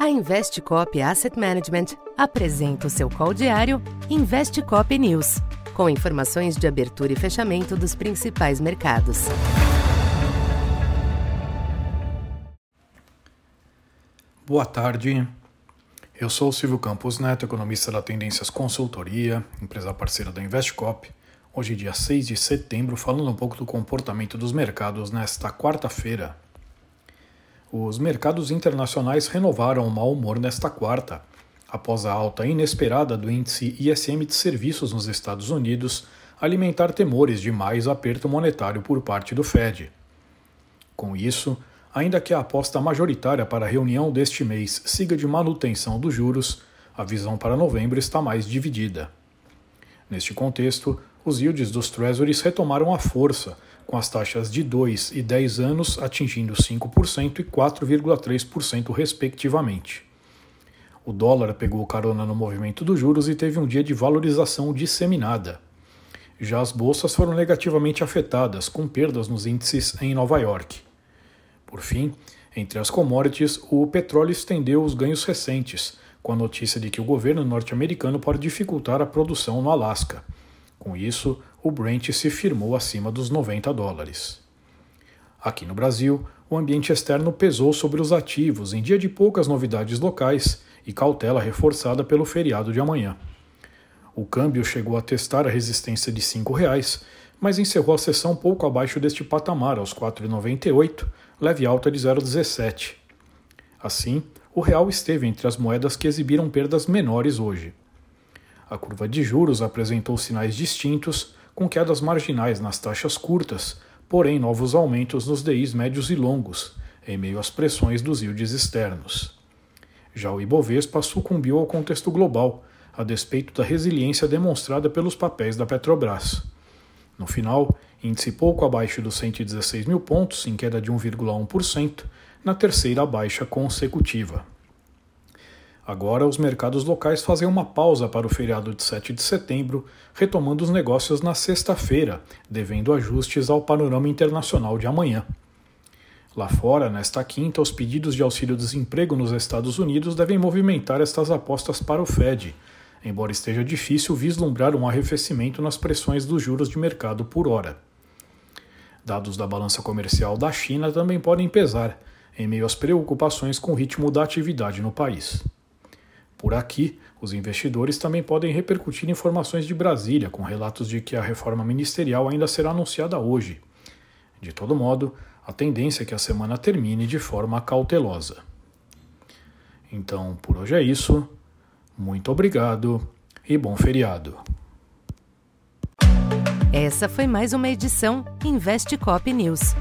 A Investcop Asset Management apresenta o seu call diário Investcop News, com informações de abertura e fechamento dos principais mercados. Boa tarde. Eu sou o Silvio Campos Neto, economista da Tendências Consultoria, empresa parceira da Investcop. Hoje, dia 6 de setembro, falando um pouco do comportamento dos mercados nesta quarta-feira, os mercados internacionais renovaram o mau humor nesta quarta, após a alta inesperada do índice ISM de serviços nos Estados Unidos alimentar temores de mais aperto monetário por parte do Fed. Com isso, ainda que a aposta majoritária para a reunião deste mês siga de manutenção dos juros, a visão para novembro está mais dividida. Neste contexto, os yields dos Treasuries retomaram a força com as taxas de 2 e 10 anos atingindo 5% e 4,3%, respectivamente. O dólar pegou carona no movimento dos juros e teve um dia de valorização disseminada. Já as bolsas foram negativamente afetadas, com perdas nos índices em Nova York. Por fim, entre as commodities, o petróleo estendeu os ganhos recentes, com a notícia de que o governo norte-americano pode dificultar a produção no Alasca. Com isso, o Brent se firmou acima dos 90 dólares. Aqui no Brasil, o ambiente externo pesou sobre os ativos em dia de poucas novidades locais e cautela reforçada pelo feriado de amanhã. O câmbio chegou a testar a resistência de R$ 5,00, mas encerrou a sessão pouco abaixo deste patamar, aos R$ 4,98, leve alta de 0,17. Assim, o real esteve entre as moedas que exibiram perdas menores hoje. A curva de juros apresentou sinais distintos, com quedas marginais nas taxas curtas, porém novos aumentos nos DIs médios e longos, em meio às pressões dos yields externos. Já o Ibovespa sucumbiu ao contexto global, a despeito da resiliência demonstrada pelos papéis da Petrobras. No final, índice pouco abaixo dos 116 mil pontos, em queda de 1,1%, na terceira baixa consecutiva. Agora, os mercados locais fazem uma pausa para o feriado de 7 de setembro, retomando os negócios na sexta-feira, devendo ajustes ao panorama internacional de amanhã. Lá fora, nesta quinta, os pedidos de auxílio-desemprego nos Estados Unidos devem movimentar estas apostas para o Fed, embora esteja difícil vislumbrar um arrefecimento nas pressões dos juros de mercado por hora. Dados da balança comercial da China também podem pesar, em meio às preocupações com o ritmo da atividade no país. Por aqui, os investidores também podem repercutir informações de Brasília, com relatos de que a reforma ministerial ainda será anunciada hoje. De todo modo, a tendência é que a semana termine de forma cautelosa. Então, por hoje é isso. Muito obrigado e bom feriado. Essa foi mais uma edição Investe Cop News.